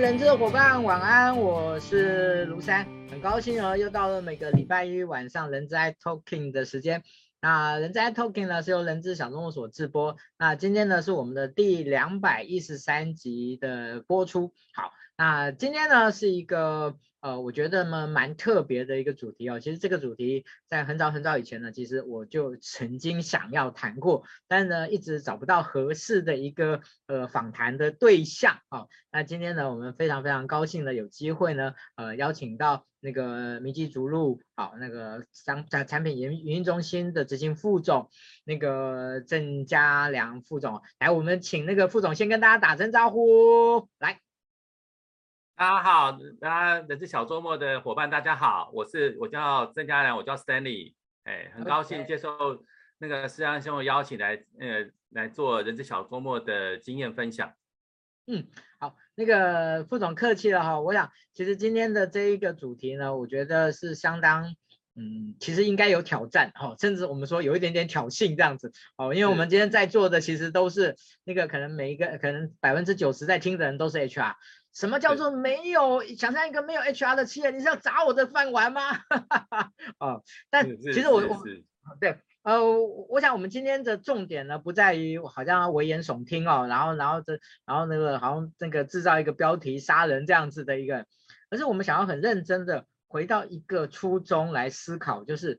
人质的伙伴，晚安，我是卢山，很高兴哦，又到了每个礼拜一晚上人资 iTalking 的时间。那人资 iTalking 呢是由人质小动物所制播，那今天呢是我们的第两百一十三集的播出。好，那今天呢是一个。呃，我觉得呢蛮特别的一个主题哦。其实这个主题在很早很早以前呢，其实我就曾经想要谈过，但是呢一直找不到合适的一个呃访谈的对象哦。那今天呢，我们非常非常高兴的有机会呢，呃邀请到那个明基逐鹿好、那个商产产品营营运中心的执行副总那个郑家良副总来，我们请那个副总先跟大家打声招呼来。大家好，大家人资小周末的伙伴，大家好，我是我叫郑家良，我叫 Stanley，哎，很高兴接受那个思阳兄的邀请来，呃，来做人资小周末的经验分享。嗯，好，那个副总客气了哈，我想其实今天的这一个主题呢，我觉得是相当，嗯，其实应该有挑战哈，甚至我们说有一点点挑衅这样子哦，因为我们今天在座的其实都是那个可能每一个可能百分之九十在听的人都是 HR。什么叫做没有想象一个没有 HR 的企业？你是要砸我的饭碗吗？哦，但其实我我对呃，我想我们今天的重点呢，不在于好像危言耸听哦，然后然后这然后那个好像那个制造一个标题杀人这样子的一个，而是我们想要很认真的回到一个初衷来思考，就是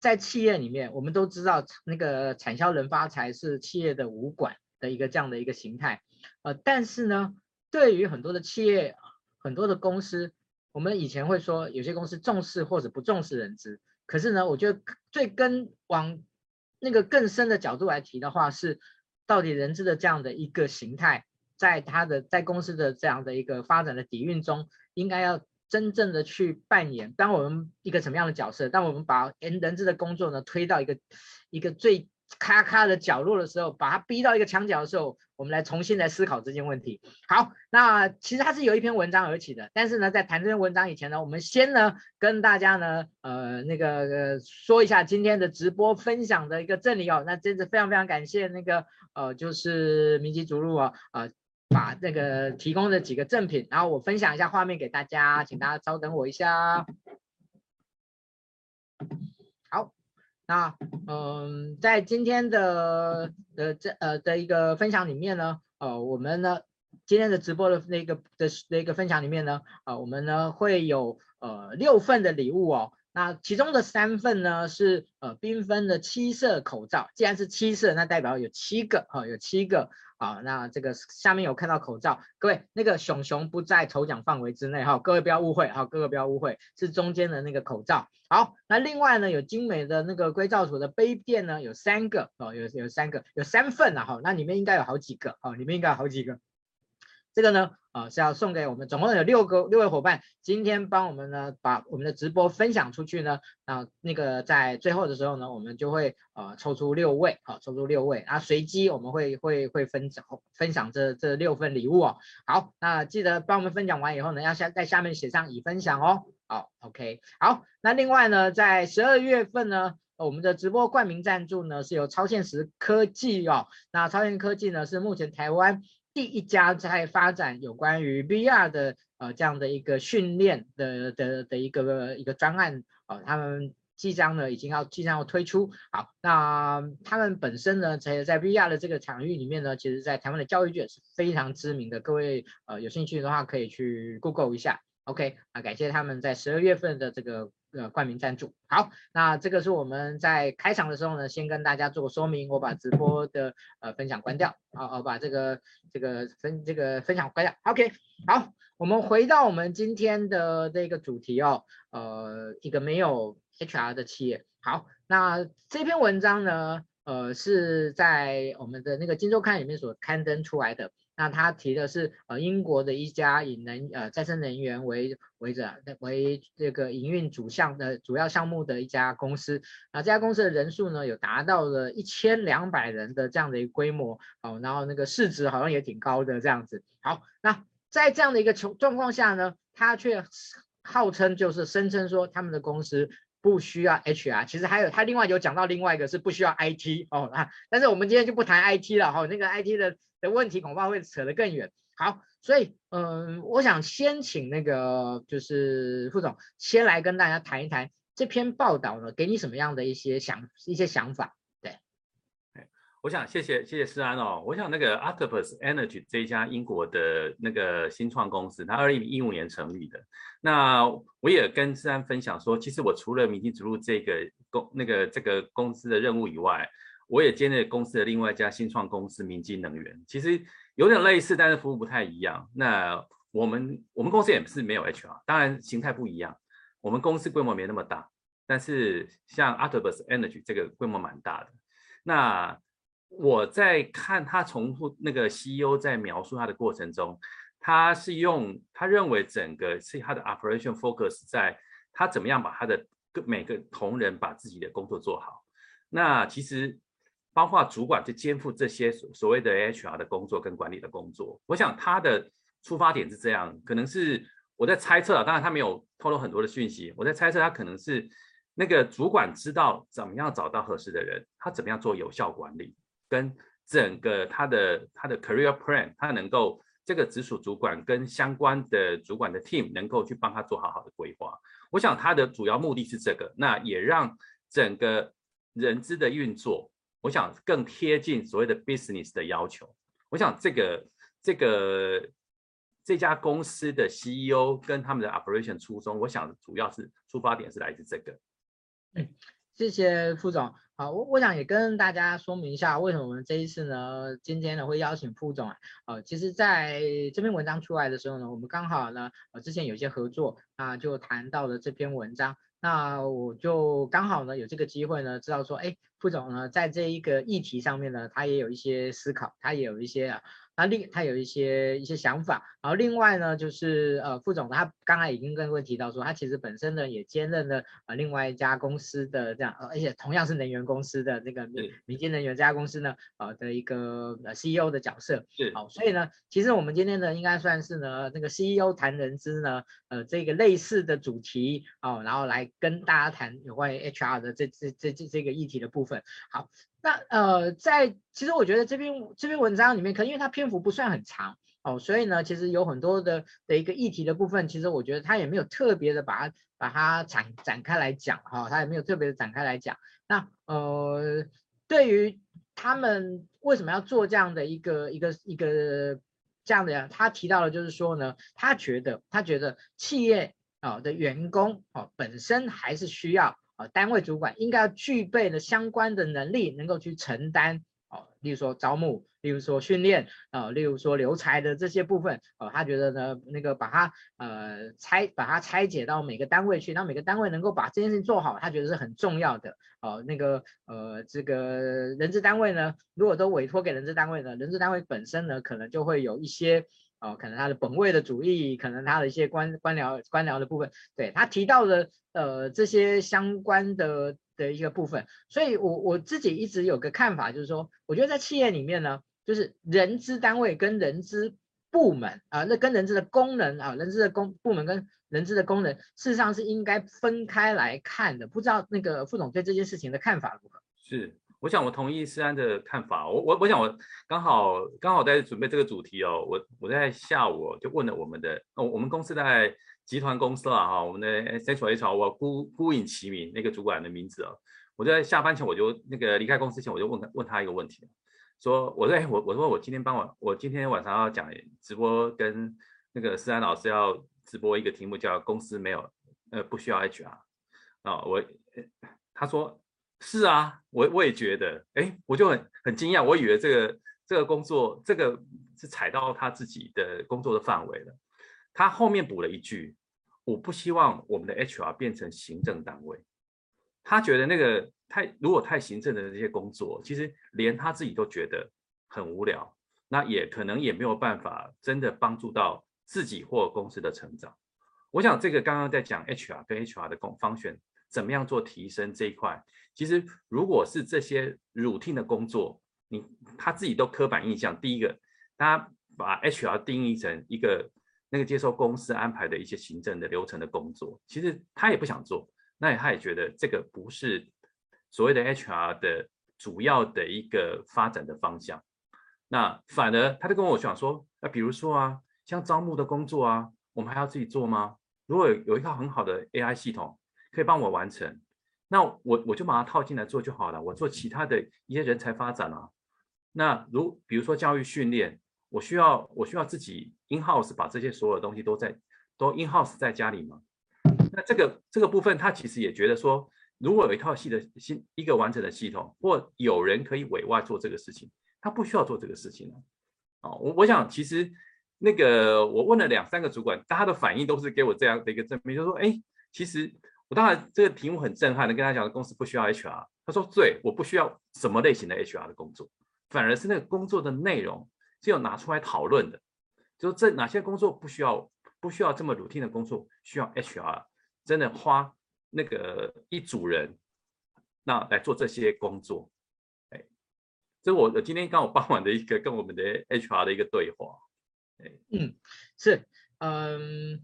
在企业里面，我们都知道那个产销人发财是企业的五管的一个这样的一个形态，呃，但是呢。对于很多的企业，很多的公司，我们以前会说有些公司重视或者不重视人资。可是呢，我觉得最跟往那个更深的角度来提的话，是到底人资的这样的一个形态，在他的在公司的这样的一个发展的底蕴中，应该要真正的去扮演当我们一个什么样的角色？当我们把人人资的工作呢推到一个一个最咔咔的角落的时候，把它逼到一个墙角的时候，我们来重新来思考这件问题。好，那其实它是有一篇文章而起的，但是呢，在谈这篇文章以前呢，我们先呢跟大家呢，呃，那个呃说一下今天的直播分享的一个赠礼哦。那真是非常非常感谢那个呃，就是明基逐鹿啊，呃，把那个提供的几个赠品，然后我分享一下画面给大家，请大家稍等我一下。那嗯，在今天的的这呃的一个分享里面呢，呃，我们呢今天的直播的那个的那个分享里面呢，呃，我们呢会有呃六份的礼物哦。那其中的三份呢是呃缤纷的七色口罩，既然是七色，那代表有七个哈、有七个。好，那这个下面有看到口罩，各位那个熊熊不在抽奖范围之内哈，各位不要误会哈，各位不要误会，是中间的那个口罩。好，那另外呢有精美的那个硅藻土的杯垫呢，有三个哦，有有三个，有三份啊哈，那里面应该有好几个哦，里面应该有好几个。这个呢，啊是要送给我们，总共有六个六位伙伴，今天帮我们呢把我们的直播分享出去呢，啊那个在最后的时候呢，我们就会呃抽出六位，好抽出六位，啊随机我们会会会分享分享这这六份礼物哦。好，那记得帮我们分享完以后呢，要下在下面写上已分享哦。好，OK，好，那另外呢，在十二月份呢，我们的直播冠名赞助呢是由超现实科技哦，那超现实科技呢是目前台湾。第一家在发展有关于 VR 的呃这样的一个训练的的的一个一个专案哦，他们即将呢已经要即将要推出。好，那他们本身呢在在 VR 的这个场域里面呢，其实在台湾的教育界是非常知名的。各位呃有兴趣的话可以去 Google 一下。OK 啊，感谢他们在十二月份的这个。呃，冠名赞助。好，那这个是我们在开场的时候呢，先跟大家做个说明。我把直播的呃分享关掉，好，我把这个这个分这个分享关掉。OK，好，我们回到我们今天的这个主题哦，呃，一个没有 HR 的企业。好，那这篇文章呢，呃，是在我们的那个《金周刊》里面所刊登出来的。那他提的是呃英国的一家以能呃再生能源为为者为这个营运主项的主要项目的一家公司，那这家公司的人数呢有达到了一千两百人的这样的一个规模，好，然后那个市值好像也挺高的这样子。好，那在这样的一个状状况下呢，他却号称就是声称说他们的公司不需要 HR，其实还有他另外有讲到另外一个是不需要 IT 哦，但是我们今天就不谈 IT 了哈，那个 IT 的。的问题恐怕会扯得更远。好，所以嗯，我想先请那个就是副总先来跟大家谈一谈这篇报道呢，给你什么样的一些想一些想法？我想谢谢谢谢思安哦，我想那个 Octopus Energy 这一家英国的那个新创公司，它二零一五年成立的。那我也跟思安分享说，其实我除了明基植入这个公那个这个公司的任务以外，我也兼任公司的另外一家新创公司明基能源，其实有点类似，但是服务不太一样。那我们我们公司也是没有 HR，当然形态不一样。我们公司规模没那么大，但是像 Octopus Energy 这个规模蛮大的。那我在看他重复那个 CEO 在描述他的过程中，他是用他认为整个是他的 operation focus 在他怎么样把他的各每个同仁把自己的工作做好。那其实。包括主管去肩负这些所所谓的 HR 的工作跟管理的工作，我想他的出发点是这样，可能是我在猜测啊，当然他没有透露很多的讯息，我在猜测他可能是那个主管知道怎么样找到合适的人，他怎么样做有效管理，跟整个他的他的 career plan，他能够这个直属主管跟相关的主管的 team 能够去帮他做好好的规划，我想他的主要目的是这个，那也让整个人资的运作。我想更贴近所谓的 business 的要求。我想这个这个这家公司的 CEO 跟他们的 operation 初衷，我想主要是出发点是来自这个。嗯，谢谢副总。好，我我想也跟大家说明一下，为什么我们这一次呢，今天呢会邀请副总啊。呃，其实在这篇文章出来的时候呢，我们刚好呢，呃，之前有一些合作，啊就谈到了这篇文章。那我就刚好呢有这个机会呢，知道说，哎，副总呢在这一个议题上面呢，他也有一些思考，他也有一些啊。他另他有一些一些想法，然后另外呢，就是呃副总他刚才已经跟各位提到说，他其实本身呢也兼任了呃另外一家公司的这样，呃而且同样是能源公司的那个民民间能源这家公司呢，呃的一个呃 CEO 的角色，是。好，所以呢，其实我们今天呢应该算是呢那个 CEO 谈人资呢，呃这个类似的主题哦，然后来跟大家谈有关于 HR 的这这这这这个议题的部分，好。那呃，在其实我觉得这篇这篇文章里面，可能因为它篇幅不算很长哦，所以呢，其实有很多的的一个议题的部分，其实我觉得他也没有特别的把它把它展展开来讲哈、哦，他也没有特别的展开来讲。那呃，对于他们为什么要做这样的一个一个一个这样的呀？他提到了就是说呢，他觉得他觉得企业啊的员工哦本身还是需要。啊，单位主管应该要具备的相关的能力，能够去承担哦，例如说招募，例如说训练，啊，例如说留才的这些部分，哦，他觉得呢，那个把它呃拆，把它拆解到每个单位去，让每个单位能够把这件事情做好，他觉得是很重要的。哦，那个呃，这个人资单位呢，如果都委托给人资单位呢，人资单位本身呢，可能就会有一些。哦，可能他的本位的主义，可能他的一些官官僚官僚的部分，对他提到的呃这些相关的的一个部分，所以我我自己一直有个看法，就是说，我觉得在企业里面呢，就是人资单位跟人资部门啊，那跟人资的功能啊，人资的功部门跟人资的功能，事实上是应该分开来看的。不知道那个副总对这件事情的看法如何？是。我想我同意思安的看法，我我我想我刚好刚好在准备这个主题哦，我我在下午就问了我们的，哦，我们公司在集团公司了哈，我们的 Central HR 我孤孤影其名那个主管的名字哦，我在下班前我就那个离开公司前我就问问他一个问题，说我在我我说我今天傍晚我今天晚上要讲直播跟那个思安老师要直播一个题目叫公司没有呃不需要 HR 啊，我他说。是啊，我我也觉得，哎，我就很很惊讶，我以为这个这个工作，这个是踩到他自己的工作的范围了。他后面补了一句，我不希望我们的 HR 变成行政单位。他觉得那个太如果太行政的这些工作，其实连他自己都觉得很无聊，那也可能也没有办法真的帮助到自己或公司的成长。我想这个刚刚在讲 HR 跟 HR 的工方选。怎么样做提升这一块？其实，如果是这些 routine 的工作，你他自己都刻板印象。第一个，他把 HR 定义成一个那个接受公司安排的一些行政的流程的工作，其实他也不想做。那他也觉得这个不是所谓的 HR 的主要的一个发展的方向。那反而他就跟我讲说，那比如说啊，像招募的工作啊，我们还要自己做吗？如果有一套很好的 AI 系统可以帮我完成，那我我就把它套进来做就好了。我做其他的一些人才发展啊。那如比如说教育训练，我需要我需要自己 in house 把这些所有的东西都在都 in house 在家里吗？那这个这个部分，他其实也觉得说，如果有一套系的新一个完整的系统，或有人可以委外做这个事情，他不需要做这个事情了。哦，我我想其实那个我问了两三个主管，大家的反应都是给我这样的一个证明，就是说，哎，其实我当然这个题目很震撼的跟他讲，公司不需要 HR。他说，对，我不需要什么类型的 HR 的工作。反而是那个工作的内容是有拿出来讨论的，就是这哪些工作不需要不需要这么 routine 的工作，需要 HR 真的花那个一组人那来做这些工作，哎，这是我今天刚好傍晚的一个跟我们的 HR 的一个对话，哎，嗯，是，嗯，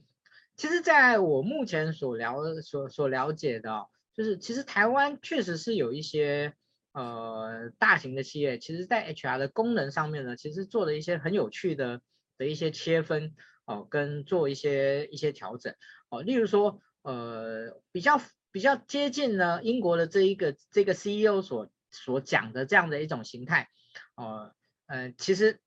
其实在我目前所了所所了解的，就是其实台湾确实是有一些。呃，大型的企业其实，在 HR 的功能上面呢，其实做了一些很有趣的的一些切分哦，跟做一些一些调整哦，例如说，呃，比较比较接近呢英国的这一个这个 CEO 所所讲的这样的一种形态，哦，呃，其实。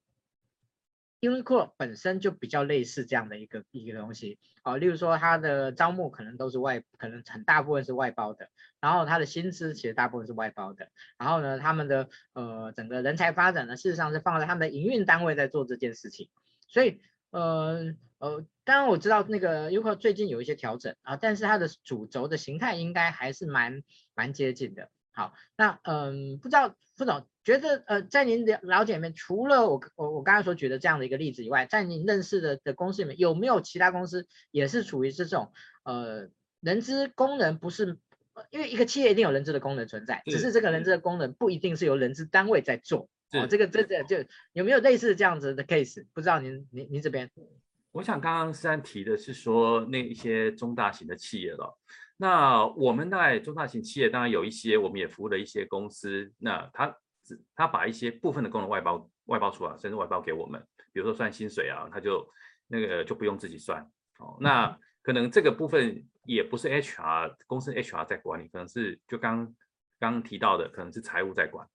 Uniqlo 本身就比较类似这样的一个一个东西，哦，例如说它的招募可能都是外，可能很大部分是外包的，然后它的薪资其实大部分是外包的，然后呢，他们的呃整个人才发展呢，事实上是放在他们的营运单位在做这件事情，所以呃呃，当然我知道那个 Uniqlo 最近有一些调整啊，但是它的主轴的形态应该还是蛮蛮接近的。好，那嗯，不知道副总觉得呃，在您的了解里面，除了我我我刚才所举的这样的一个例子以外，在您认识的的公司里面，有没有其他公司也是处于这种呃人资功能不是，因为一个企业一定有人资的功能存在，只是这个人资的功能不一定是由人资单位在做。哦，这个这这就有没有类似这样子的 case？不知道您您您这边？我想刚刚思安提的是说那一些中大型的企业了。那我们在中大型企业当然有一些，我们也服务的一些公司。那他他把一些部分的功能外包外包出来，甚至外包给我们，比如说算薪水啊，他就那个就不用自己算。哦，那可能这个部分也不是 HR 公司 HR 在管理，可能是就刚刚提到的，可能是财务在管。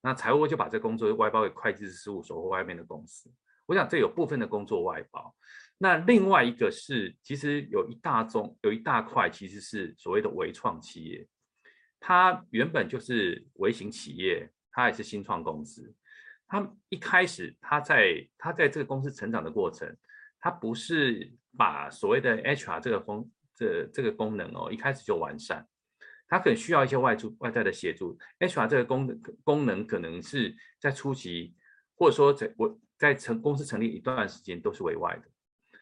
那财务就把这工作外包给会计师事务所或外面的公司。我想这有部分的工作外包。那另外一个是，其实有一大宗，有一大块其实是所谓的微创企业，它原本就是微型企业，他也是新创公司。他一开始，他在他在这个公司成长的过程，他不是把所谓的 HR 这个功这这个功能哦，一开始就完善，他可能需要一些外助外在的协助。HR 这个功能功能可能是在初期，或者说在我在成公司成立一段时间都是委外的。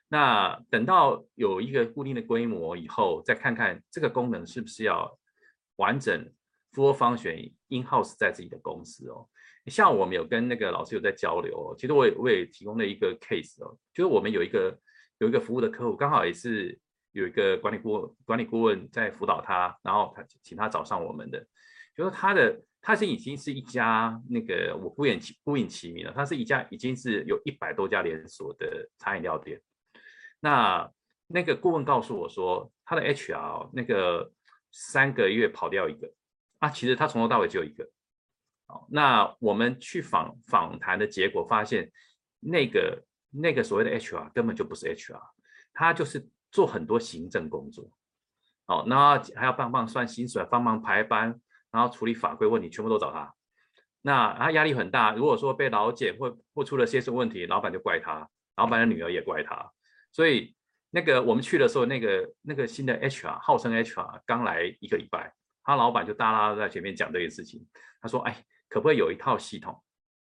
那等到有一个固定的规模以后，再看看这个功能是不是要完整多方选 in house 在自己的公司哦。像我们有跟那个老师有在交流哦，其实我也我也提供了一个 case 哦，就是我们有一个有一个服务的客户，刚好也是有一个管理顾问管理顾问在辅导他，然后他请他找上我们的，就是他的他是已经是一家那个我不隐其不隐其名了，他是一家已经是有一百多家连锁的餐饮料店。那那个顾问告诉我说，他的 HR 那个三个月跑掉一个啊，其实他从头到尾只有一个。好，那我们去访访谈的结果发现，那个那个所谓的 HR 根本就不是 HR，他就是做很多行政工作。哦，那还要帮忙算薪水，帮忙排班，然后处理法规问题，全部都找他。那他压力很大，如果说被劳检或或出了些什么问题，老板就怪他，老板的女儿也怪他。所以那个我们去的时候，那个那个新的 HR 号称 HR 刚来一个礼拜，他老板就大大在前面讲这件事情。他说：“哎，可不可以有一套系统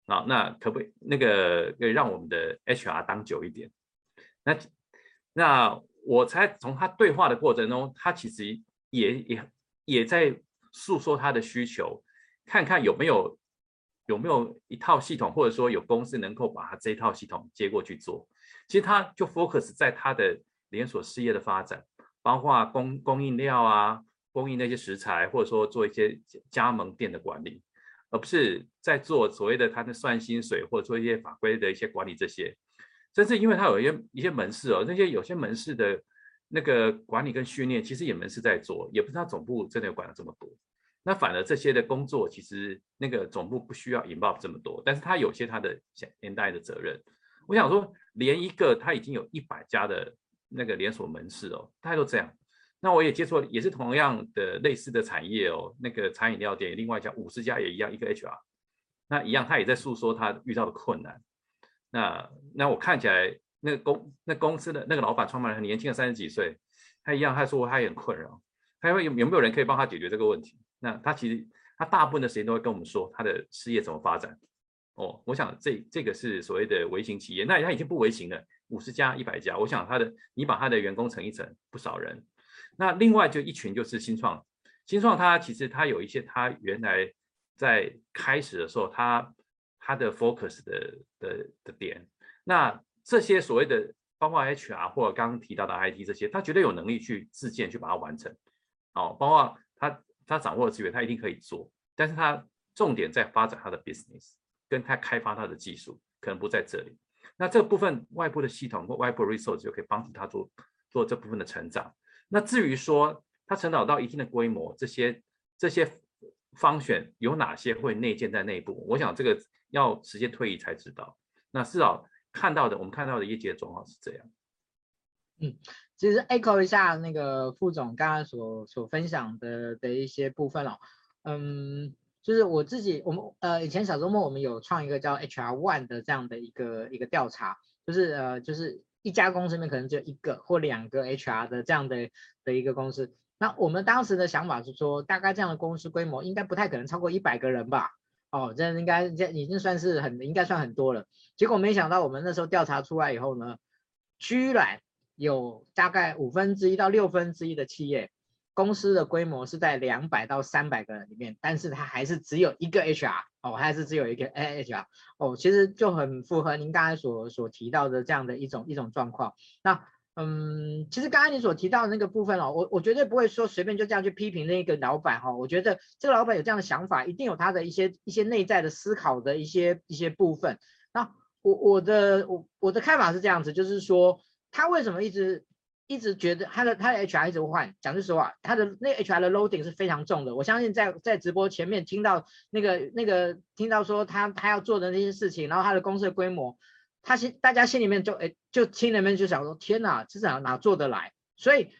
啊？那可不可以那个可以让我们的 HR 当久一点？”那那我才从他对话的过程中，他其实也也也在诉说他的需求，看看有没有有没有一套系统，或者说有公司能够把他这套系统接过去做。其实他就 focus 在他的连锁事业的发展，包括供供应料啊，供应那些食材，或者说做一些加盟店的管理，而不是在做所谓的他的算薪水或者做一些法规的一些管理这些。甚至因为他有一些一些门市哦，那些有些门市的那个管理跟训练，其实也门市在做，也不是他总部真的管了这么多。那反而这些的工作，其实那个总部不需要 involve 这么多，但是他有些他的连带的责任。我想说，连一个他已经有一百家的那个连锁门市哦，他都这样。那我也接触，也是同样的类似的产业哦，那个餐饮料店，另外一家五十家也一样，一个 HR，那一样他也在诉说他遇到的困难。那那我看起来，那个公那公司的那个老板创办人很年轻的三十几岁，他一样，他说他也很困扰，他有有没有人可以帮他解决这个问题？那他其实他大部分的时间都会跟我们说他的事业怎么发展。哦，我想这这个是所谓的微型企业，那他已经不微型了，五十家、一百家，我想他的你把他的员工乘一乘，不少人。那另外就一群就是新创，新创它其实它有一些它原来在开始的时候它它的 focus 的的的点，那这些所谓的包括 HR 或者刚刚提到的 IT 这些，他绝对有能力去自建去把它完成。哦，包括他他掌握的资源，他一定可以做，但是他重点在发展他的 business，跟他开发他的技术可能不在这里。那这部分外部的系统或外部 resource 就可以帮助他做做这部分的成长。那至于说它成长到一定的规模，这些这些方选有哪些会内建在内部？我想这个要时间推移才知道。那至少看到的，我们看到的业界状况是这样。嗯，其实 echo 一下那个副总刚刚所所分享的的一些部分哦。嗯，就是我自己，我们呃以前小周末我们有创一个叫 HR One 的这样的一个一个调查，就是呃就是。一家公司里面可能只有一个或两个 HR 的这样的的一个公司，那我们当时的想法是说，大概这样的公司规模应该不太可能超过一百个人吧？哦，这应该这已经算是很应该算很多了。结果没想到我们那时候调查出来以后呢，居然有大概五分之一到六分之一的企业。公司的规模是在两百到三百个人里面，但是它还是只有一个 HR 哦，还是只有一个 AHR 哦，其实就很符合您刚才所所提到的这样的一种一种状况。那嗯，其实刚才你所提到的那个部分哦，我我绝对不会说随便就这样去批评那个老板哈，我觉得这个老板有这样的想法，一定有他的一些一些内在的思考的一些一些部分。那我我的我我的看法是这样子，就是说他为什么一直。一直觉得他的他的 HR 一直换，讲句实话，他的那 HR 的 loading 是非常重的。我相信在在直播前面听到那个那个听到说他他要做的那些事情，然后他的公司的规模，他心大家心里面就哎就心里面就想说天哪，这哪哪做得来？所以，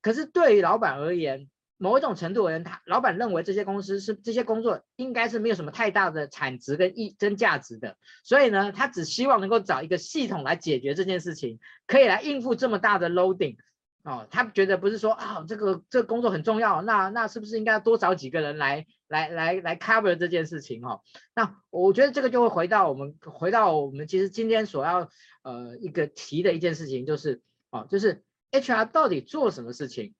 可是对于老板而言。某一种程度而言，他老板认为这些公司是这些工作应该是没有什么太大的产值跟意增价值的，所以呢，他只希望能够找一个系统来解决这件事情，可以来应付这么大的 loading 哦。他觉得不是说啊、哦，这个这个工作很重要，那那是不是应该多找几个人来来来来 cover 这件事情哦？那我觉得这个就会回到我们回到我们其实今天所要呃一个提的一件事情，就是哦，就是 HR 到底做什么事情？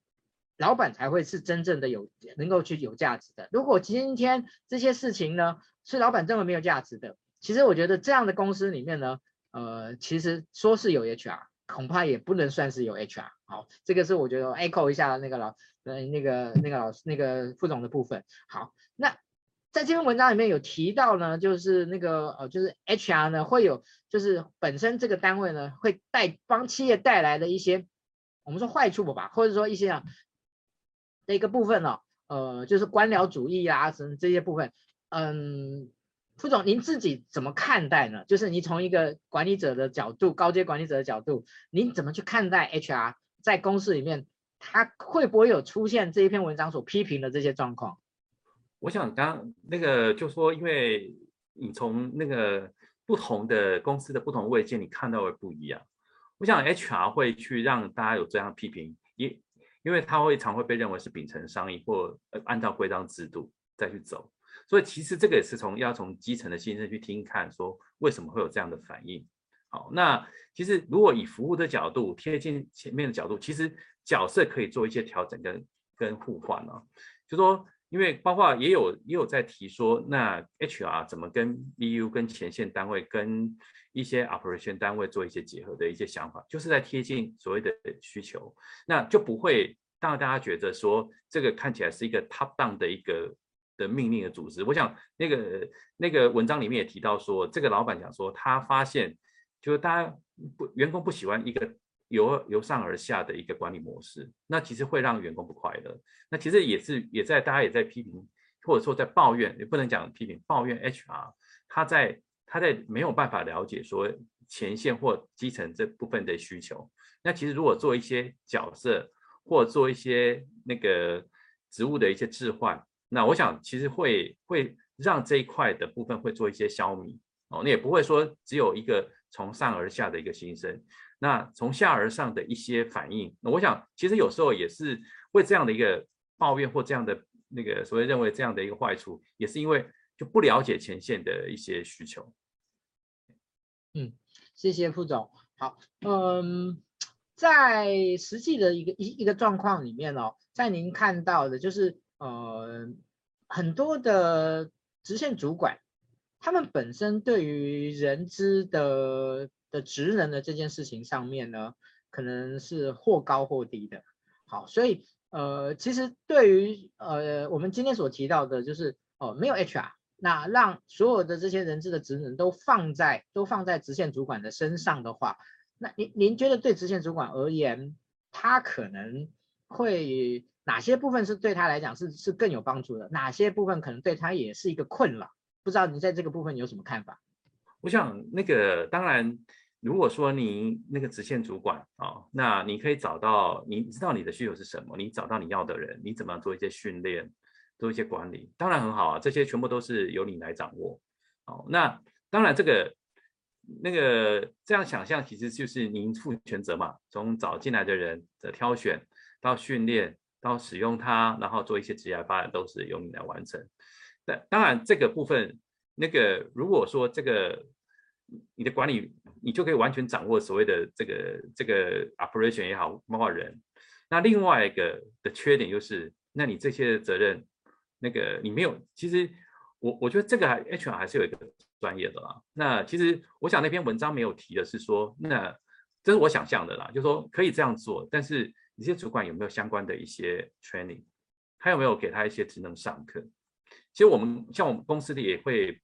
老板才会是真正的有能够去有价值的。如果今天这些事情呢是老板认为没有价值的，其实我觉得这样的公司里面呢，呃，其实说是有 HR，恐怕也不能算是有 HR。好，这个是我觉得 echo 一下那个老呃那个那个老师那个副总的部分。好，那在这篇文章里面有提到呢，就是那个呃就是 HR 呢会有就是本身这个单位呢会带帮企业带来的一些我们说坏处吧，或者说一些啊。的一个部分呢、哦，呃，就是官僚主义啊，什么这些部分，嗯，副总您自己怎么看待呢？就是你从一个管理者的角度，高阶管理者的角度，您怎么去看待 HR 在公司里面，他会不会有出现这一篇文章所批评的这些状况？我想刚那个就说，因为你从那个不同的公司的不同位阶，你看到的不一样。我想 HR 会去让大家有这样批评，也。因为它会常会被认为是秉承商议或按照规章制度再去走，所以其实这个也是从要从基层的心声去听看，说为什么会有这样的反应。好，那其实如果以服务的角度贴近前面的角度，其实角色可以做一些调整跟跟互换啊，就说因为包括也有也有在提说，那 HR 怎么跟 BU 跟前线单位跟一些 operation 单位做一些结合的一些想法，就是在贴近所谓的需求，那就不会让大家觉得说这个看起来是一个 top down 的一个的命令的组织。我想那个那个文章里面也提到说，这个老板讲说他发现就是大家不员工不喜欢一个由由上而下的一个管理模式，那其实会让员工不快乐。那其实也是也在大家也在批评，或者说在抱怨，也不能讲批评，抱怨 HR，他在他在没有办法了解说前线或基层这部分的需求。那其实如果做一些角色或做一些那个职务的一些置换，那我想其实会会让这一块的部分会做一些消弭哦，那也不会说只有一个从上而下的一个心声，那从下而上的一些反应，那我想其实有时候也是为这样的一个抱怨或这样的那个所谓认为这样的一个坏处，也是因为就不了解前线的一些需求。嗯，谢谢副总。好，嗯，在实际的一个一一个状况里面哦，在您看到的就是呃很多的直线主管。他们本身对于人资的的职能的这件事情上面呢，可能是或高或低的。好，所以呃，其实对于呃我们今天所提到的，就是哦、呃、没有 HR，那让所有的这些人资的职能都放在都放在直线主管的身上的话，那您您觉得对直线主管而言，他可能会哪些部分是对他来讲是是更有帮助的？哪些部分可能对他也是一个困扰？不知道您在这个部分有什么看法？我想那个当然，如果说你那个直线主管啊、那你可以找到你知道你的需求是什么，你找到你要的人，你怎么样做一些训练，做一些管理，当然很好啊，这些全部都是由你来掌握。哦，那当然这个那个这样想象其实就是您负全责嘛，从找进来的人的挑选到训练到使用它，然后做一些职业发展，都是由你来完成。但当然，这个部分，那个如果说这个你的管理，你就可以完全掌握所谓的这个这个 operation 也好，包括人。那另外一个的缺点就是，那你这些责任，那个你没有。其实我我觉得这个还 HR 还是有一个专业的啦。那其实我想那篇文章没有提的是说，那这是我想象的啦，就是说可以这样做，但是你这些主管有没有相关的一些 training，他有没有给他一些职能上课？其实我们像我们公司的也会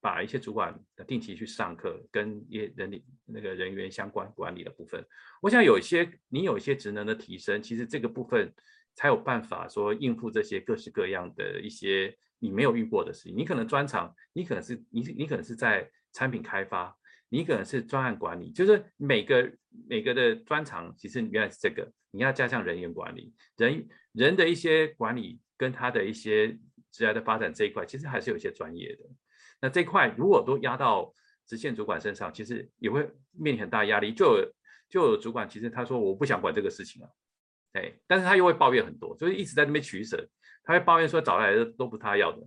把一些主管定期去上课，跟一些人力那个人员相关管理的部分。我想有一些你有一些职能的提升，其实这个部分才有办法说应付这些各式各样的一些你没有遇过的事情。你可能专长，你可能是你你可能是在产品开发，你可能是专案管理，就是每个每个的专长其实原来是这个，你要加上人员管理，人人的一些管理跟他的一些。职涯的发展这一块，其实还是有一些专业的。那这块如果都压到直线主管身上，其实也会面临很大压力。就有就有主管，其实他说我不想管这个事情了，哎，但是他又会抱怨很多，就是一直在那边取舍。他会抱怨说找来的都不他要的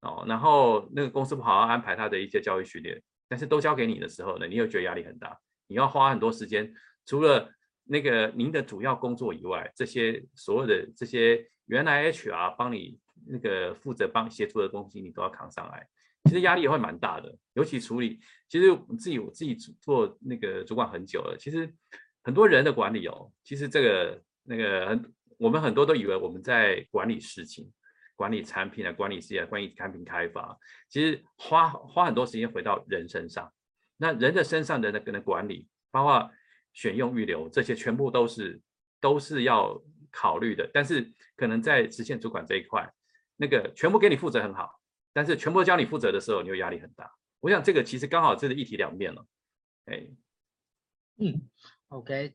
哦，然后那个公司不好好安排他的一些教育训练，但是都交给你的时候呢，你又觉得压力很大，你要花很多时间，除了那个您的主要工作以外，这些所有的这些原来 HR 帮你。那个负责帮协助的东西，你都要扛上来，其实压力也会蛮大的。尤其处理，其实我自己我自己做那个主管很久了，其实很多人的管理哦，其实这个那个很我们很多都以为我们在管理事情、管理产品啊、管理事业、管理产品开发，其实花花很多时间回到人身上。那人的身上的那个的管理，包括选用预留这些，全部都是都是要考虑的。但是可能在直线主管这一块。那个全部给你负责很好，但是全部交你负责的时候，你又压力很大。我想这个其实刚好这是一体两面了。哎，嗯，OK，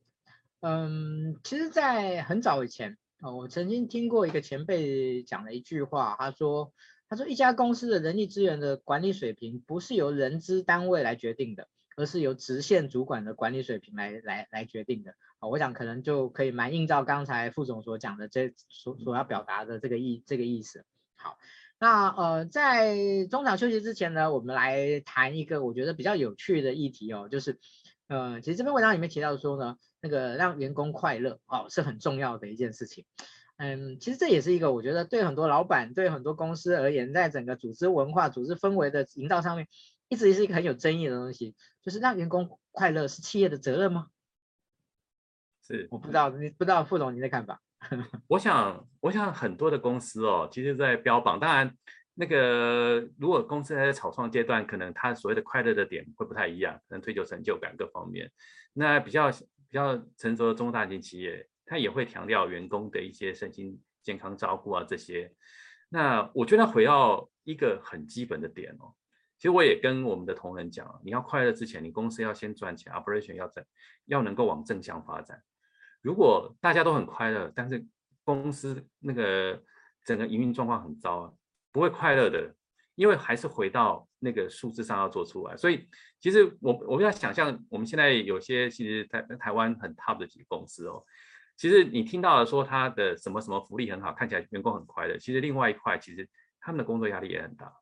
嗯，其实，在很早以前哦，我曾经听过一个前辈讲了一句话，他说：“他说一家公司的人力资源的管理水平不是由人资单位来决定的，而是由直线主管的管理水平来来来决定的。”啊我想可能就可以蛮映照刚才副总所讲的这所所要表达的这个意这个意思。好，那呃在中场休息之前呢，我们来谈一个我觉得比较有趣的议题哦，就是呃其实这篇文章里面提到说呢，那个让员工快乐哦是很重要的一件事情。嗯，其实这也是一个我觉得对很多老板对很多公司而言，在整个组织文化、组织氛围的营造上面，一直是一个很有争议的东西，就是让员工快乐是企业的责任吗？是，我不知道，你不知道副总您的看法？我想，我想很多的公司哦，其实在标榜，当然那个如果公司还在草创阶段，可能他所谓的快乐的点会不太一样，可能追求成就感各方面。那比较比较成熟的中大型企业，他也会强调员工的一些身心健康照顾啊这些。那我觉得回到一个很基本的点哦，其实我也跟我们的同仁讲，你要快乐之前，你公司要先赚钱，operation 要正，要能够往正向发展。如果大家都很快乐，但是公司那个整个营运状况很糟，不会快乐的，因为还是回到那个数字上要做出来。所以其实我我们要想象，我们现在有些其实台台湾很 top 的几个公司哦，其实你听到了说他的什么什么福利很好，看起来员工很快乐，其实另外一块其实他们的工作压力也很大。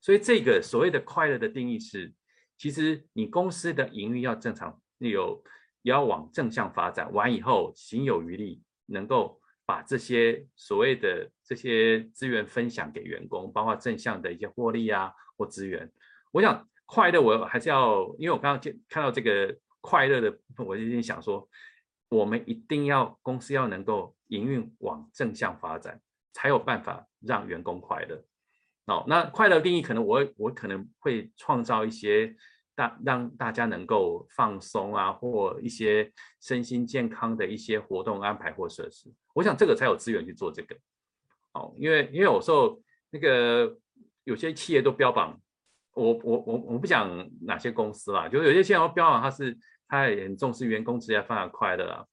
所以这个所谓的快乐的定义是，其实你公司的营运要正常，有。也要往正向发展，完以后行有余力，能够把这些所谓的这些资源分享给员工，包括正向的一些获利啊或资源。我想快乐，我还是要，因为我刚刚看到这个快乐的部分，我就想说，我们一定要公司要能够营运往正向发展，才有办法让员工快乐。哦，那快乐定义可能我我可能会创造一些。大让大家能够放松啊，或一些身心健康的一些活动安排或设施，我想这个才有资源去做这个。哦，因为因为有时候那个有些企业都标榜，我我我我不讲哪些公司啦，就有些企业标榜他是他也很重视员工职业发展快乐啊。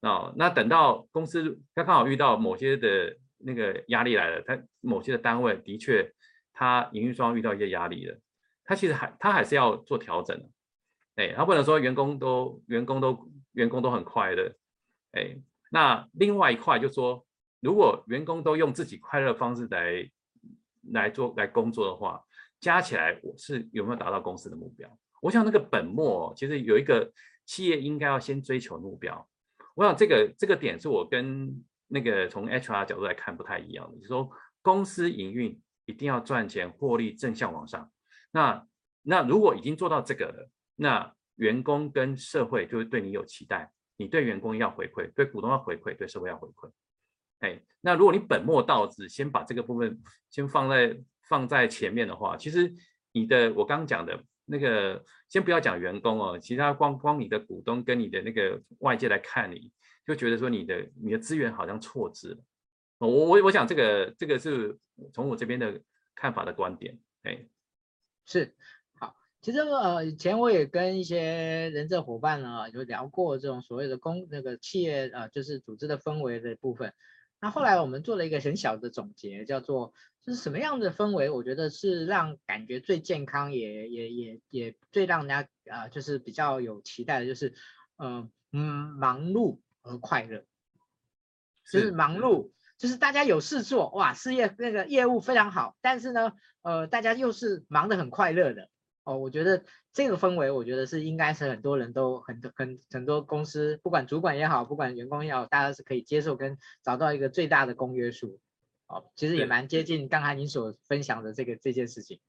哦，那等到公司他刚好遇到某些的那个压力来了，他某些的单位的确他营运上遇到一些压力了。他其实还他还是要做调整的，哎，他不能说员工都员工都员工都很快乐，哎，那另外一块就说，如果员工都用自己快乐的方式来来做来工作的话，加起来我是有没有达到公司的目标？我想那个本末其实有一个企业应该要先追求目标。我想这个这个点是我跟那个从 HR 角度来看不太一样的，就是说公司营运一定要赚钱获利正向往上。那那如果已经做到这个了，那员工跟社会就会对你有期待，你对员工要回馈，对股东要回馈，对社会要回馈。哎，那如果你本末倒置，先把这个部分先放在放在前面的话，其实你的我刚刚讲的那个，先不要讲员工哦，其他光光你的股东跟你的那个外界来看你，就觉得说你的你的资源好像错置了。我我我想这个这个是从我这边的看法的观点，哎。是，好，其实呃，以前我也跟一些人资伙伴呢，有聊过这种所谓的公那个企业啊、呃，就是组织的氛围的部分。那后来我们做了一个很小的总结，叫做就是什么样的氛围，我觉得是让感觉最健康也，也也也也最让人家啊、呃，就是比较有期待的，就是呃嗯，忙碌而快乐，就是忙碌。就是大家有事做，哇，事业那个业务非常好，但是呢，呃，大家又是忙得很快乐的哦。我觉得这个氛围，我觉得是应该是很多人都很很很多公司，不管主管也好，不管员工也好，大家是可以接受跟找到一个最大的公约数。哦，其实也蛮接近刚才您所分享的这个这件事情。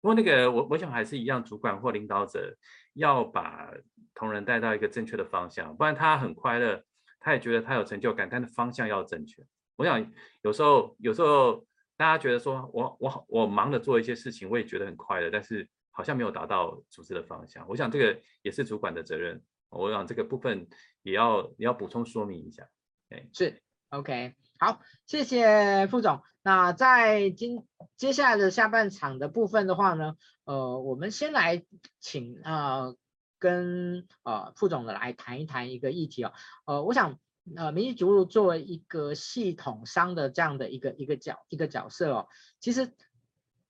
不过那个我我想还是一样，主管或领导者要把同仁带到一个正确的方向，不然他很快乐，他也觉得他有成就感，但是方向要正确。我想有时候，有时候大家觉得说我我我忙着做一些事情，我也觉得很快乐，但是好像没有达到组织的方向。我想这个也是主管的责任。我想这个部分也要也要补充说明一下。哎，是 OK，好，谢谢副总。那在今接下来的下半场的部分的话呢，呃，我们先来请呃跟呃副总的来谈一谈一个议题哦。呃，我想。呃，明矽足入作为一个系统商的这样的一个一个角一个角色哦，其实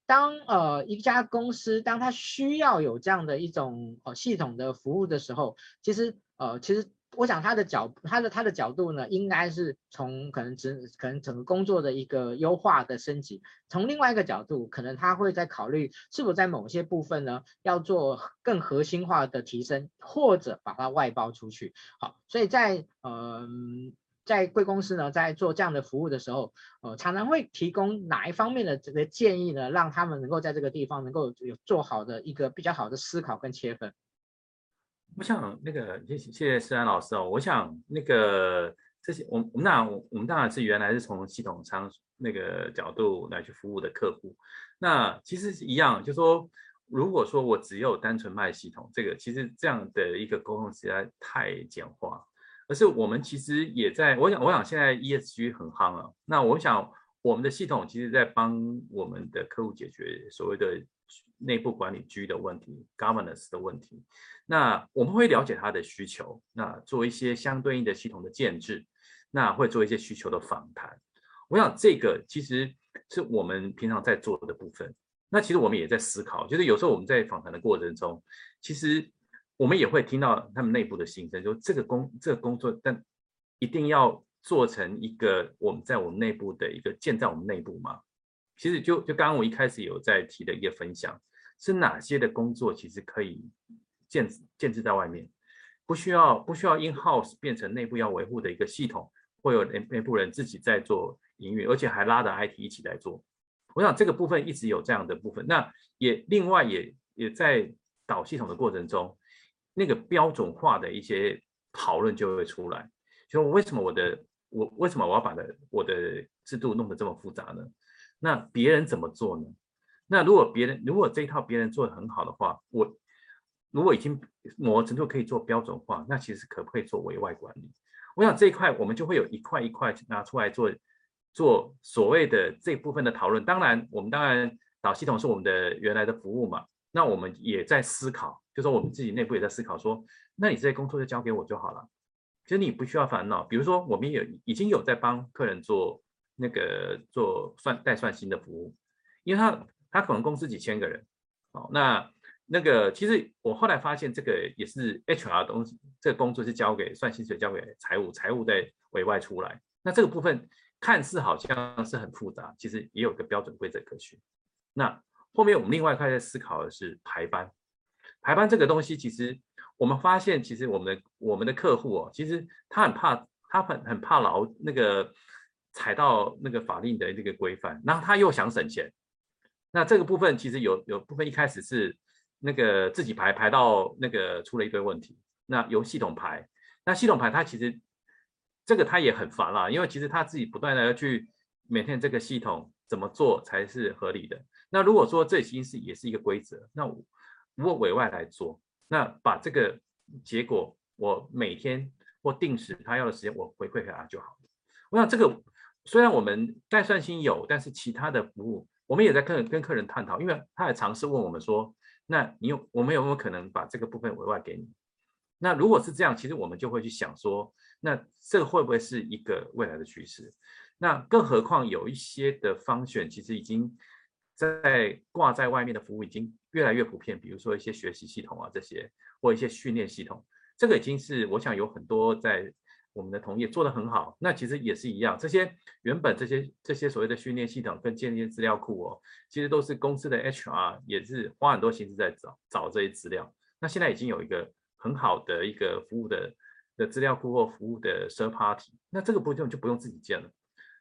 当呃一家公司当它需要有这样的一种呃系统的服务的时候，其实呃其实。我想他的角，他的他的角度呢，应该是从可能整可能整个工作的一个优化的升级。从另外一个角度，可能他会在考虑是否在某些部分呢，要做更核心化的提升，或者把它外包出去。好，所以在呃在贵公司呢，在做这样的服务的时候，呃，常常会提供哪一方面的这个建议呢，让他们能够在这个地方能够有做好的一个比较好的思考跟切分。我想那个谢谢谢思安老师哦，我想那个这些我们我们当然我们当然是原来是从系统商那个角度来去服务的客户，那其实是一样，就说如果说我只有单纯卖系统，这个其实这样的一个沟通实在太简化，而是我们其实也在，我想我想现在 ESG 很夯啊，那我想我们的系统其实在帮我们的客户解决所谓的内部管理 G 的问题，governance 的问题，那我们会了解他的需求，那做一些相对应的系统的建置。那会做一些需求的访谈，我想这个其实是我们平常在做的部分。那其实我们也在思考，就是有时候我们在访谈的过程中，其实我们也会听到他们内部的心声，就这个工这个工作，但一定要做成一个我们在我们内部的一个建在我们内部吗？其实就就刚刚我一开始有在提的一个分享，是哪些的工作其实可以建建置在外面，不需要不需要 in house 变成内部要维护的一个系统。会有内内部人自己在做营运，而且还拉着 IT 一起来做。我想这个部分一直有这样的部分。那也另外也也在导系统的过程中，那个标准化的一些讨论就会出来。就为什么我的我为什么我要把的我的制度弄得这么复杂呢？那别人怎么做呢？那如果别人如果这一套别人做的很好的话，我如果已经某个程度可以做标准化，那其实可不可以做委外管理？我想这一块我们就会有一块一块拿出来做做所谓的这部分的讨论。当然，我们当然导系统是我们的原来的服务嘛。那我们也在思考，就说我们自己内部也在思考说，那你这些工作就交给我就好了。其实你不需要烦恼。比如说，我们也已经有在帮客人做那个做算代算新的服务，因为他他可能公司几千个人，哦，那。那个其实我后来发现，这个也是 HR 东西，这个工作是交给算薪水，交给财务，财务在委外出来。那这个部分看似好像是很复杂，其实也有个标准规则可循。那后面我们另外开始思考的是排班，排班这个东西，其实我们发现，其实我们的我们的客户哦，其实他很怕，他很很怕劳那个踩到那个法令的这个规范，然后他又想省钱。那这个部分其实有有部分一开始是。那个自己排排到那个出了一堆问题，那由系统排，那系统排它其实这个它也很烦啦，因为其实他自己不断的要去每天这个系统怎么做才是合理的。那如果说这已经是也是一个规则，那我如果委外来做，那把这个结果我每天或定时他要的时间我回馈给他就好。我想这个虽然我们代算薪有，但是其他的服务我们也在跟跟客人探讨，因为他也尝试问我们说。那你有我们有没有可能把这个部分委外给你？那如果是这样，其实我们就会去想说，那这个会不会是一个未来的趋势？那更何况有一些的方选，其实已经在挂在外面的服务已经越来越普遍，比如说一些学习系统啊这些，或一些训练系统，这个已经是我想有很多在。我们的同业做得很好，那其实也是一样。这些原本这些这些所谓的训练系统跟建立资料库哦，其实都是公司的 HR 也是花很多心思在找找这些资料。那现在已经有一个很好的一个服务的的资料库或服务的 s e r party，那这个不用就不用自己建了，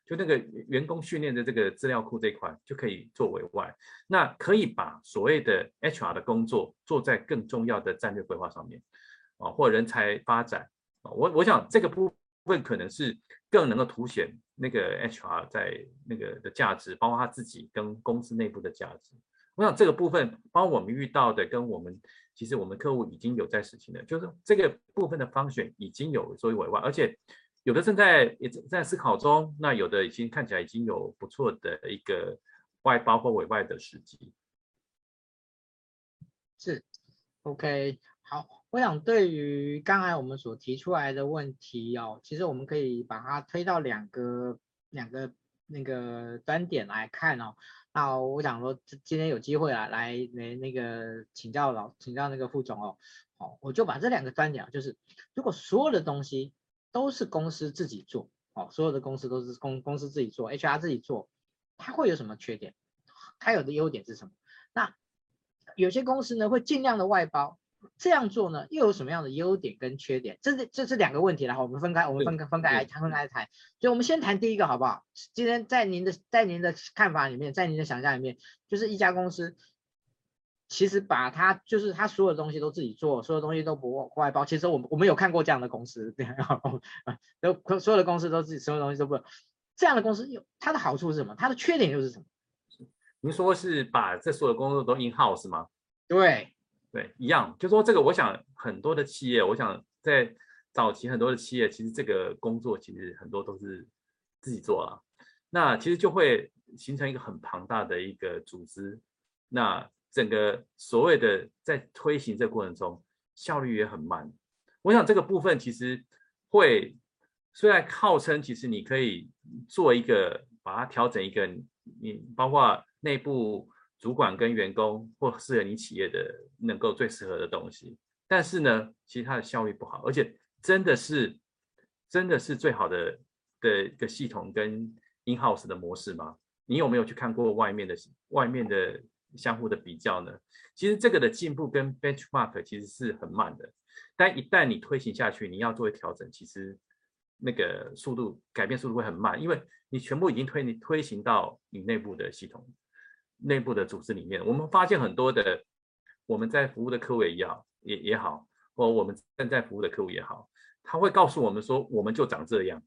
就那个员工训练的这个资料库这一块就可以作为外，那可以把所谓的 HR 的工作做在更重要的战略规划上面啊，或人才发展。我我想这个部分可能是更能够凸显那个 HR 在那个的价值，包括他自己跟公司内部的价值。我想这个部分，包括我们遇到的，跟我们其实我们客户已经有在实行的，就是这个部分的方选已经有作为委外，而且有的正在也正在思考中，那有的已经看起来已经有不错的一个外包或委外的时机。是，OK。好，我想对于刚才我们所提出来的问题哦，其实我们可以把它推到两个两个那个端点来看哦。那我想说，今天有机会啊，来来那个请教老请教那个副总哦。好，我就把这两个端点，就是如果所有的东西都是公司自己做，哦，所有的公司都是公公司自己做，HR 自己做，它会有什么缺点？它有的优点是什么？那有些公司呢会尽量的外包。这样做呢，又有什么样的优点跟缺点？这是这是两个问题，然后我们分开，我们分开分开来谈，分开来谈。所以，我们先谈第一个，好不好？今天在您的在您的看法里面，在您的想象里面，就是一家公司其实把它就是它所有的东西都自己做，所有东西都不外包。其实我们我们有看过这样的公司，对，都所有的公司都自己所有东西都不。这样的公司有它的好处是什么？它的缺点又是什么？您说是把这所有的工作都 in house 吗？对，对，一样。就说这个，我想很多的企业，我想在早期很多的企业，其实这个工作其实很多都是自己做了。那其实就会形成一个很庞大的一个组织。那整个所谓的在推行这个过程中，效率也很慢。我想这个部分其实会，虽然号称其实你可以做一个，把它调整一个，你包括内部主管跟员工或适合你企业的能够最适合的东西，但是呢，其实它的效率不好，而且真的是真的是最好的的一个系统跟 in house 的模式吗？你有没有去看过外面的外面的？相互的比较呢，其实这个的进步跟 benchmark 其实是很慢的，但一旦你推行下去，你要做调整，其实那个速度改变速度会很慢，因为你全部已经推你推行到你内部的系统、内部的组织里面。我们发现很多的我们在服务的客户也一样，也也好，或我们正在服务的客户也好，他会告诉我们说，我们就长这样。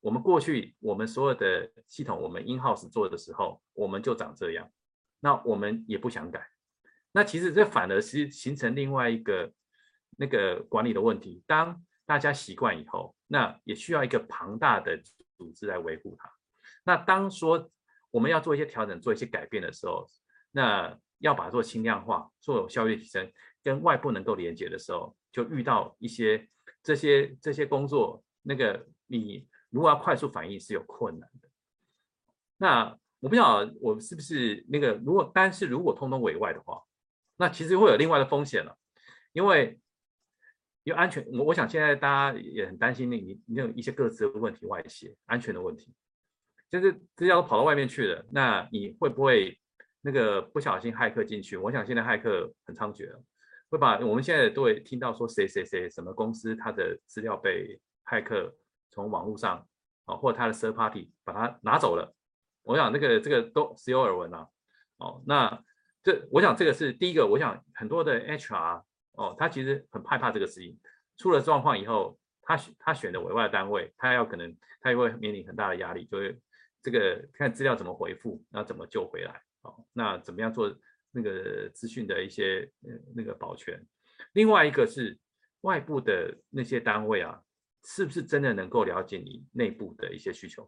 我们过去我们所有的系统，我们 in house 做的时候，我们就长这样。那我们也不想改，那其实这反而是形成另外一个那个管理的问题。当大家习惯以后，那也需要一个庞大的组织来维护它。那当说我们要做一些调整、做一些改变的时候，那要把做轻量化、做效率提升，跟外部能够连接的时候，就遇到一些这些这些工作，那个你如果要快速反应是有困难的。那。我不晓得我是不是那个，如果但是如果通通委外的话，那其实会有另外的风险了，因为因为安全，我我想现在大家也很担心那你你有一些各自的问题外泄，安全的问题，就是资料都跑到外面去了，那你会不会那个不小心骇客进去？我想现在骇客很猖獗了，会把我们现在都会听到说谁谁谁什么公司他的资料被骇客从网络上啊或者他的 third party 把它拿走了。我想这个这个都时有耳闻啊，哦，那这我想这个是第一个，我想很多的 HR 哦，他其实很害怕这个事情，出了状况以后，他他选的委外单位，他要可能他也会面临很大的压力，就会这个看资料怎么回复，然后怎么救回来，哦，那怎么样做那个资讯的一些那个保全，另外一个是外部的那些单位啊，是不是真的能够了解你内部的一些需求？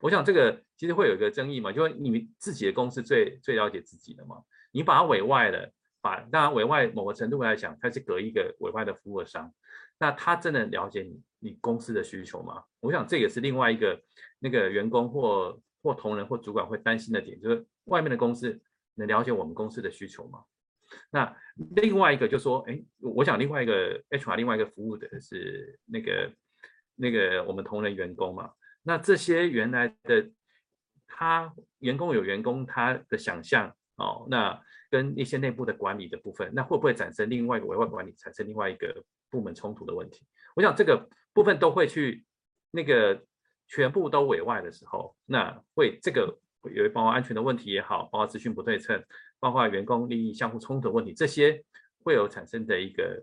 我想这个其实会有一个争议嘛，就是你们自己的公司最最了解自己的嘛。你把它委外了，把当然委外某个程度来讲，它是隔一个委外的服务商，那他真的了解你你公司的需求吗？我想这也是另外一个那个员工或或同仁或主管会担心的点，就是外面的公司能了解我们公司的需求吗？那另外一个就是说，哎，我想另外一个 HR 另外一个服务的是那个那个我们同仁员工嘛。那这些原来的他员工有员工他的想象哦，那跟一些内部的管理的部分，那会不会产生另外一个委外管理，产生另外一个部门冲突的问题？我想这个部分都会去那个全部都委外的时候，那会这个有包括安全的问题也好，包括资讯不对称，包括员工利益相互冲突的问题，这些会有产生的一个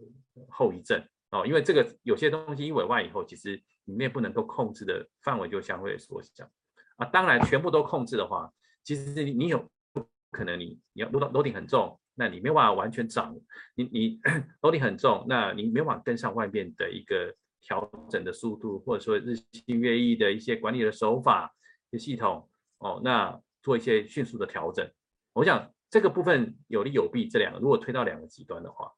后遗症哦，因为这个有些东西一委外以后，其实。里面不能够控制的范围就相对缩小啊，当然全部都控制的话，其实你你有可能你你要 loading 很重，那你没办法完全掌，你你 loading 很重，那你没办法跟上外面的一个调整的速度，或者说日新月异的一些管理的手法、一些系统哦，那做一些迅速的调整。我想这个部分有利有弊，这两个如果推到两个极端的话，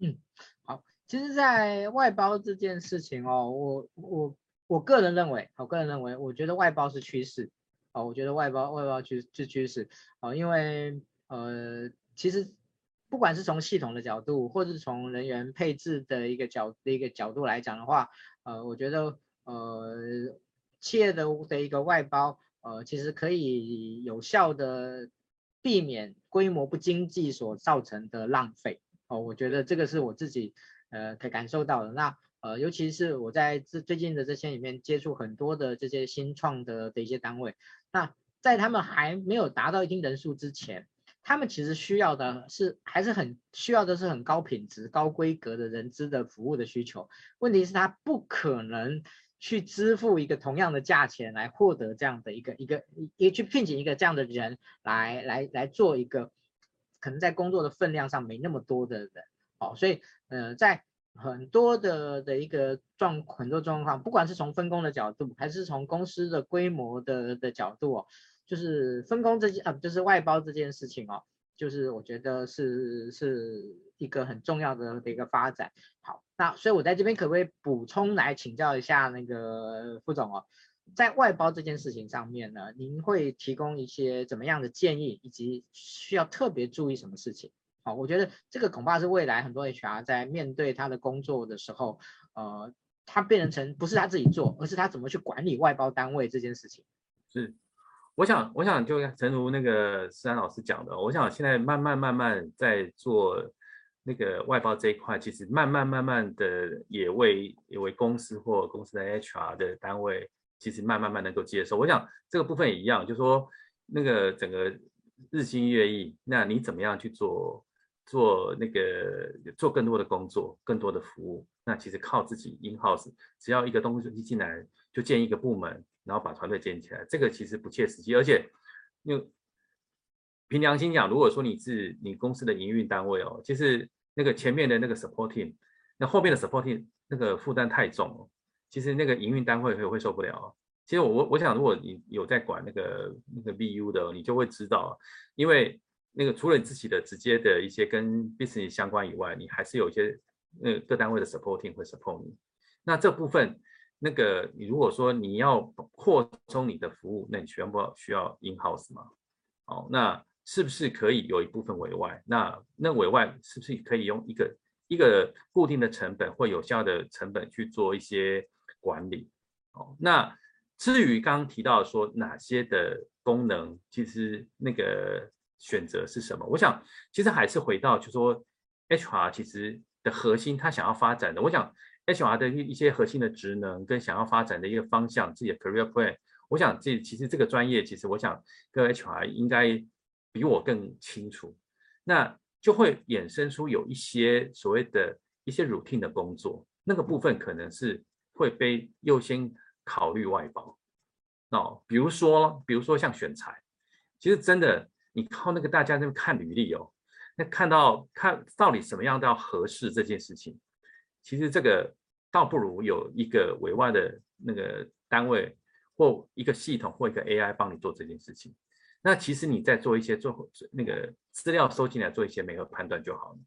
嗯。好其实，在外包这件事情哦，我我我个人认为，我个人认为，我觉得外包是趋势，哦，我觉得外包外包趋是趋势，哦，因为呃，其实不管是从系统的角度，或者是从人员配置的一个角的一个角度来讲的话，呃，我觉得呃，企业的的一个外包，呃，其实可以有效的避免规模不经济所造成的浪费，哦，我觉得这个是我自己。呃，可以感受到的。那呃，尤其是我在这最近的这些里面接触很多的这些新创的的一些单位，那在他们还没有达到一定人数之前，他们其实需要的是还是很需要的是很高品质、高规格的人资的服务的需求。问题是，他不可能去支付一个同样的价钱来获得这样的一个一个一去聘请一个这样的人来来来做一个可能在工作的分量上没那么多的人。哦，所以呃，在很多的的一个状很多状况，不管是从分工的角度，还是从公司的规模的的角度哦。就是分工这件啊，就是外包这件事情哦，就是我觉得是是一个很重要的的一个发展。好，那所以我在这边可不可以补充来请教一下那个副总哦，在外包这件事情上面呢，您会提供一些怎么样的建议，以及需要特别注意什么事情？好，我觉得这个恐怕是未来很多 HR 在面对他的工作的时候，呃，他变成成不是他自己做，而是他怎么去管理外包单位这件事情。是。我想，我想就诚如那个思安老师讲的，我想现在慢慢慢慢在做那个外包这一块，其实慢慢慢慢的也为也为公司或公司的 HR 的单位，其实慢慢慢能够接受。我想这个部分也一样，就是说那个整个日新月异，那你怎么样去做做那个做更多的工作，更多的服务？那其实靠自己 in house，只要一个东西一进来就建一个部门。然后把团队建起来，这个其实不切实际，而且，因为凭良心讲，如果说你是你公司的营运单位哦，其实那个前面的那个 supporting，那后面的 supporting 那个负担太重了，其实那个营运单位会会受不了。其实我我我想，如果你有在管那个那个 BU 的，你就会知道，因为那个除了你自己的直接的一些跟 business 相关以外，你还是有一些呃各单位的 supporting 会 support 你，那这部分。那个，你如果说你要扩充你的服务，那你全部需要 in house 吗？哦，那是不是可以有一部分委外？那那委外是不是可以用一个一个固定的成本或有效的成本去做一些管理？哦，那至于刚刚提到说哪些的功能，其实那个选择是什么？我想其实还是回到就是说 HR 其实的核心，他想要发展的，我想。HR 的一一些核心的职能跟想要发展的一个方向，自己的 career plan，我想这其实这个专业，其实我想各位 HR 应该比我更清楚。那就会衍生出有一些所谓的一些 routine 的工作，那个部分可能是会被优先考虑外包。哦，比如说，比如说像选材，其实真的你靠那个大家那边看履历哦，那看到看到底什么样叫合适这件事情。其实这个倒不如有一个委外的那个单位或一个系统或一个 AI 帮你做这件事情。那其实你在做一些做那个资料收进来做一些媒合判断就好了。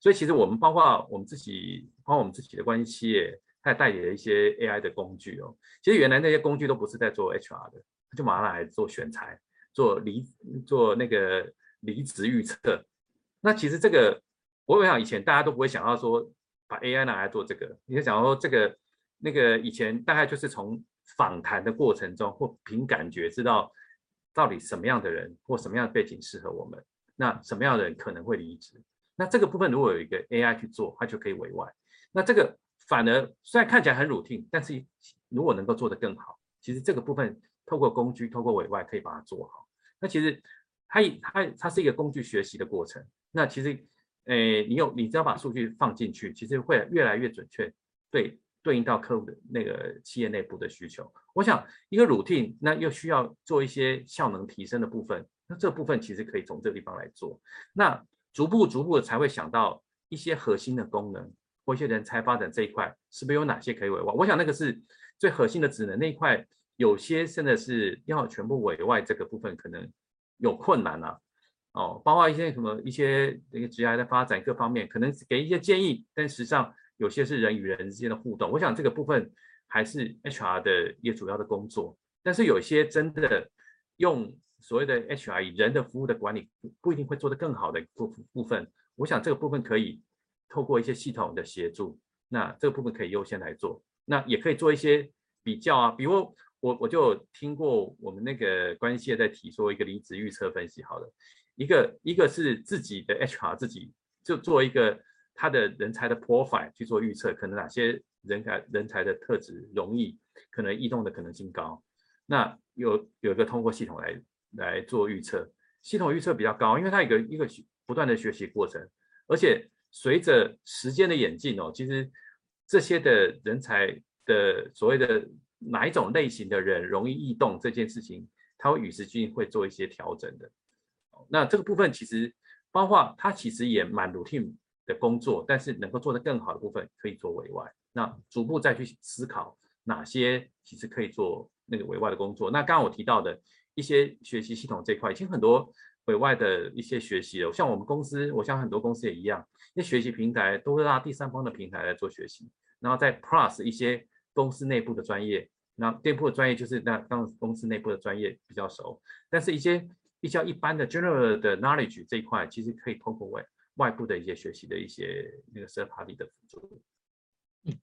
所以其实我们包括我们自己，包括我们自己的关系企业，它也代理了一些 AI 的工具哦。其实原来那些工具都不是在做 HR 的，就马上来做选材、做离、做那个离职预测。那其实这个我想以前大家都不会想到说。把 AI 拿来做这个，你就想说这个那个以前大概就是从访谈的过程中或凭感觉知道到底什么样的人或什么样的背景适合我们，那什么样的人可能会离职，那这个部分如果有一个 AI 去做，它就可以委外。那这个反而虽然看起来很 routine，但是如果能够做得更好，其实这个部分透过工具、透过委外可以把它做好。那其实它它它是一个工具学习的过程。那其实。诶，你有，你只要把数据放进去，其实会越来越准确，对，对应到客户的那个企业内部的需求。我想一个 routine，那又需要做一些效能提升的部分，那这部分其实可以从这个地方来做。那逐步逐步的才会想到一些核心的功能或一些人才发展这一块，是不是有哪些可以委外？我想那个是最核心的职能那一块，有些真的是要全部委外，这个部分可能有困难啊。哦，包括一些什么一些那个职业的发展各方面，可能给一些建议，但实际上有些是人与人之间的互动。我想这个部分还是 HR 的一个主要的工作。但是有些真的用所谓的 HR 以人的服务的管理，不一定会做得更好的部部分。我想这个部分可以透过一些系统的协助，那这个部分可以优先来做。那也可以做一些比较啊，比如我我就听过我们那个关系在提说一个离职预测分析，好了。一个一个是自己的 HR 自己就做一个他的人才的 profile 去做预测，可能哪些人才人才的特质容易可能异动的可能性高，那有有一个通过系统来来做预测。系统预测比较高，因为它有一个一个不断的学习过程，而且随着时间的演进哦，其实这些的人才的所谓的哪一种类型的人容易异动这件事情，它会与时俱进会做一些调整的。那这个部分其实包括它其实也蛮 routine 的工作，但是能够做得更好的部分可以做委外，那逐步再去思考哪些其实可以做那个委外的工作。那刚刚我提到的一些学习系统这块，已经很多委外的一些学习了。像我们公司，我想很多公司也一样，那学习平台都会让第三方的平台来做学习，然后在 plus 一些公司内部的专业。那店铺的专业就是那当公司内部的专业比较熟，但是一些比较一般的 general 的 knowledge 这一块，其实可以通过外外部的一些学习的一些那个 s e r p a r t y 的辅助。嗯，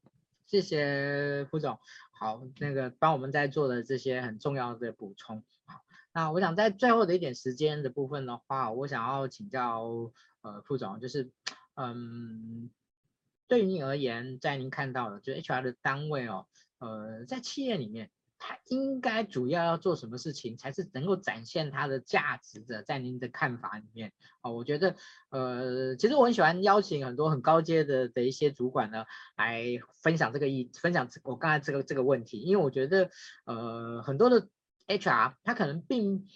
谢谢副总，好，那个帮我们在做的这些很重要的补充。好，那我想在最后的一点时间的部分的话，我想要请教呃副总，就是嗯，对于您而言，在您看到的就是 HR 的单位哦。呃，在企业里面，他应该主要要做什么事情，才是能够展现他的价值的？在您的看法里面，哦，我觉得，呃，其实我很喜欢邀请很多很高阶的的一些主管呢，来分享这个意，分享我刚才这个这个问题，因为我觉得，呃，很多的 HR 他可能并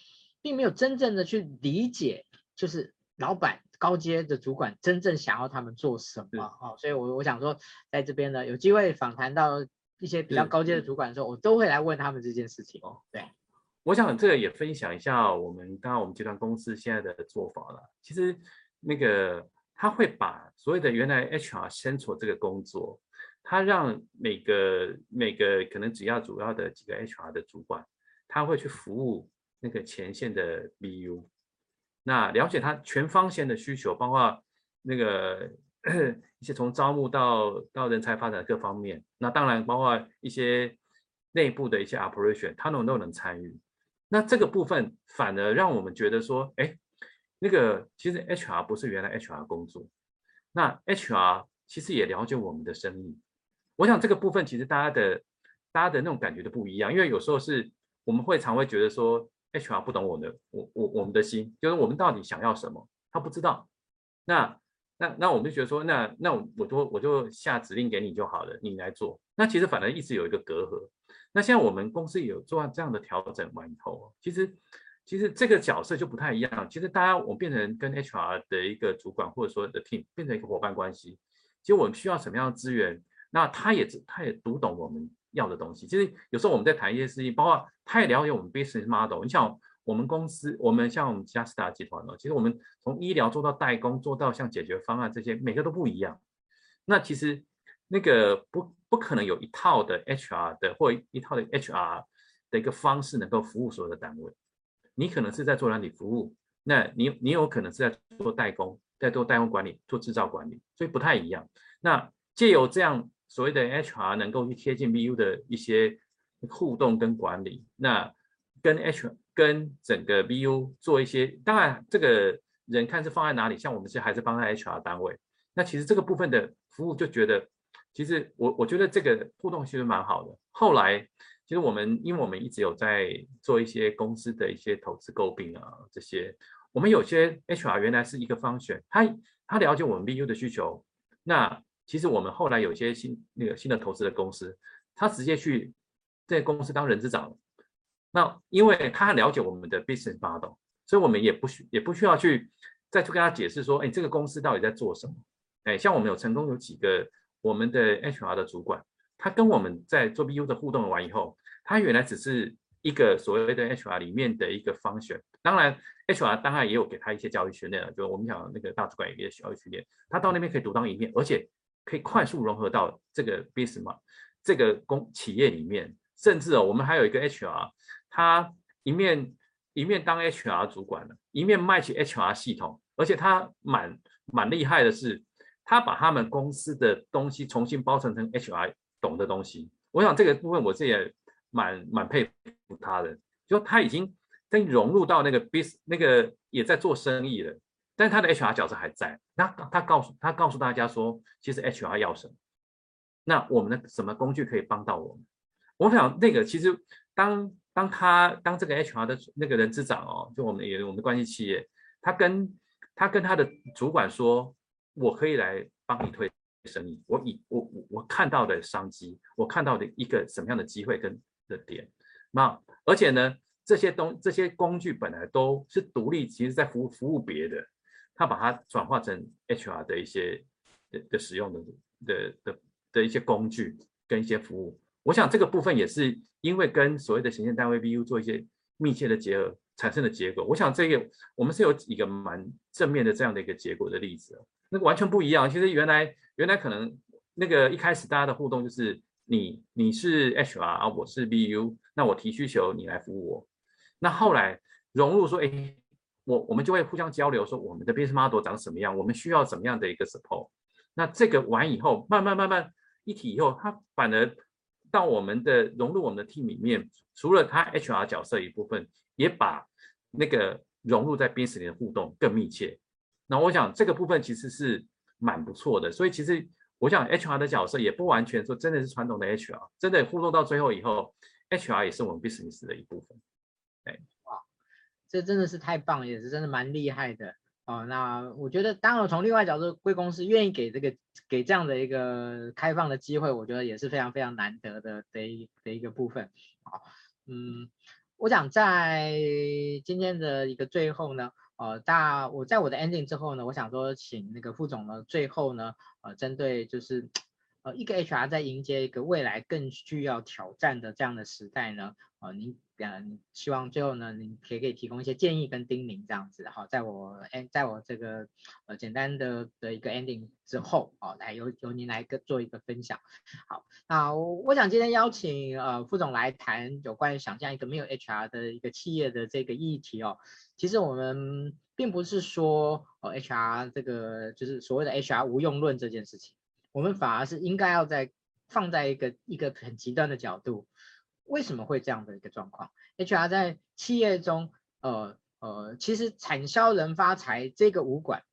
并没有真正的去理解，就是老板高阶的主管真正想要他们做什么，哦，所以我我想说，在这边呢，有机会访谈到。一些比较高阶的主管的时候，我都会来问他们这件事情哦。对，我想这个也分享一下我们刚刚我们集团公司现在的做法了。其实那个他会把所有的原来 HR Central 这个工作，他让每个每个可能只要主要的几个 HR 的主管，他会去服务那个前线的 BU，那了解他全方线的需求，包括那个。一些从招募到到人才发展各方面，那当然包括一些内部的一些 operation，他们都能参与。那这个部分反而让我们觉得说，哎，那个其实 HR 不是原来 HR 工作，那 HR 其实也了解我们的生意。我想这个部分其实大家的大家的那种感觉都不一样，因为有时候是我们会常会觉得说 HR 不懂我的我我我们的心，就是我们到底想要什么，他不知道。那那那我们就觉得说，那那我我就我就下指令给你就好了，你来做。那其实反而一直有一个隔阂。那现在我们公司有做这样的调整完以后，其实其实这个角色就不太一样。其实大家我变成跟 HR 的一个主管或者说的 team 变成一个伙伴关系。其实我们需要什么样的资源，那他也他也读懂我们要的东西。其实有时候我们在谈一些事情，包括他也了解我们 business model。你想。我们公司，我们像我们佳世达集团哦，其实我们从医疗做到代工，做到像解决方案这些，每个都不一样。那其实那个不不可能有一套的 HR 的或一套的 HR 的一个方式能够服务所有的单位。你可能是在做软体服务，那你你有可能是在做代工，在做代工管理，做制造管理，所以不太一样。那借由这样所谓的 HR 能够去贴近 BU 的一些互动跟管理，那跟 HR。跟整个 BU 做一些，当然这个人看是放在哪里，像我们是还是放在 HR 单位，那其实这个部分的服务就觉得，其实我我觉得这个互动其实蛮好的。后来其实我们因为我们一直有在做一些公司的一些投资购并啊这些，我们有些 HR 原来是一个方选他他了解我们 BU 的需求，那其实我们后来有些新那个新的投资的公司，他直接去在公司当人资长。那因为他很了解我们的 business model，所以我们也不需也不需要去再去跟他解释说，哎，这个公司到底在做什么？哎，像我们有成功有几个我们的 HR 的主管，他跟我们在做 BU 的互动完以后，他原来只是一个所谓的 HR 里面的一个 function。当然，HR 当然也有给他一些教育训练了，就我们讲那个大主管有一些教育训练，他到那边可以独当一面，而且可以快速融合到这个 business 这个公企业里面，甚至哦，我们还有一个 HR。他一面一面当 HR 主管了，一面卖起 HR 系统，而且他蛮蛮厉害的是，他把他们公司的东西重新包成成 HR 懂的东西。我想这个部分我自己也蛮蛮佩服他的，就他已经跟融入到那个 Bis 那个也在做生意了，但他的 HR 角色还在。那他告诉他告诉大家说，其实 HR 要什么，那我们的什么工具可以帮到我们？我想那个其实当当他当这个 HR 的那个人资长哦，就我们也我们的关系企业，他跟他跟他的主管说，我可以来帮你推生意，我以我我我看到的商机，我看到的一个什么样的机会跟的点，那而且呢，这些东这些工具本来都是独立，其实在服务服务别的，他把它转化成 HR 的一些的的使用的的的的一些工具跟一些服务，我想这个部分也是因为跟所谓的行政单位 BU 做一些密切的结合产生的结果。我想这个我们是有一个蛮正面的这样的一个结果的例子，那个完全不一样。其实原来原来可能那个一开始大家的互动就是。你你是 HR 啊，我是 BU，那我提需求，你来服务我。那后来融入说，哎，我我们就会互相交流，说我们的 business model 长什么样，我们需要怎么样的一个 support。那这个完以后，慢慢慢慢一体以后，它反而到我们的融入我们的 team 里面，除了他 HR 角色一部分，也把那个融入在 business 里的互动更密切。那我想这个部分其实是蛮不错的，所以其实。我想 HR 的角色也不完全说真的是传统的 HR，真的互动到最后以后，HR 也是我们 business 的一部分。这真的是太棒，也是真的蛮厉害的哦。那我觉得，当然从另外角度，贵公司愿意给这个给这样的一个开放的机会，我觉得也是非常非常难得的的一的一个部分。好，嗯，我想在今天的一个最后呢。呃，大我在我的 ending 之后呢，我想说，请那个副总呢，最后呢，呃，针对就是，呃，一个 HR 在迎接一个未来更需要挑战的这样的时代呢，呃，您。嗯，希望最后呢，您可以给提供一些建议跟叮咛这样子，好，在我在我这个呃简单的的一个 ending 之后，哦，来由由您来个做一个分享。好，那我，我想今天邀请呃副总来谈有关于想象一个没有 HR 的一个企业的这个议题哦。其实我们并不是说呃 HR 这个就是所谓的 HR 无用论这件事情，我们反而是应该要在放在一个一个很极端的角度。为什么会这样的一个状况？HR 在企业中，呃呃，其实产销人发财这个武馆，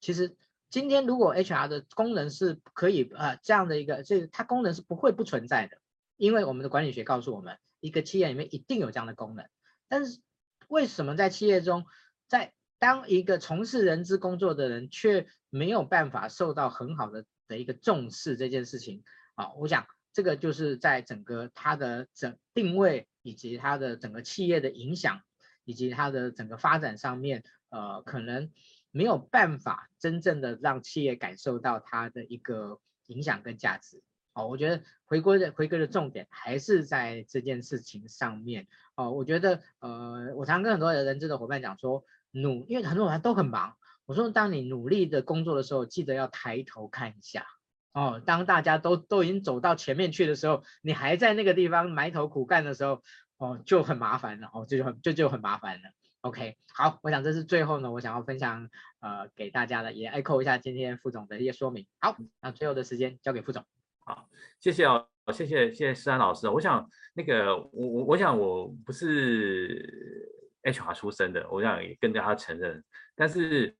其实今天如果 HR 的功能是可以呃这样的一个，这个它功能是不会不存在的，因为我们的管理学告诉我们，一个企业里面一定有这样的功能。但是为什么在企业中，在当一个从事人资工作的人却没有办法受到很好的的一个重视这件事情啊？我想。这个就是在整个它的整定位以及它的整个企业的影响，以及它的整个发展上面，呃，可能没有办法真正的让企业感受到它的一个影响跟价值。哦，我觉得回归的回归的重点还是在这件事情上面。哦，我觉得，呃，我常跟很多的人资的伙伴讲说，努，因为很多人都很忙，我说，当你努力的工作的时候，记得要抬头看一下。哦，当大家都都已经走到前面去的时候，你还在那个地方埋头苦干的时候，哦，就很麻烦了，哦，这就很这就，就很麻烦了。OK，好，我想这是最后呢，我想要分享呃给大家的，也 echo 一下今天副总的一些说明。好，那最后的时间交给副总。好，谢谢哦，谢谢谢谢施安老师。我想那个我我我想我不是 HR 出身的，我想也跟大家承认，但是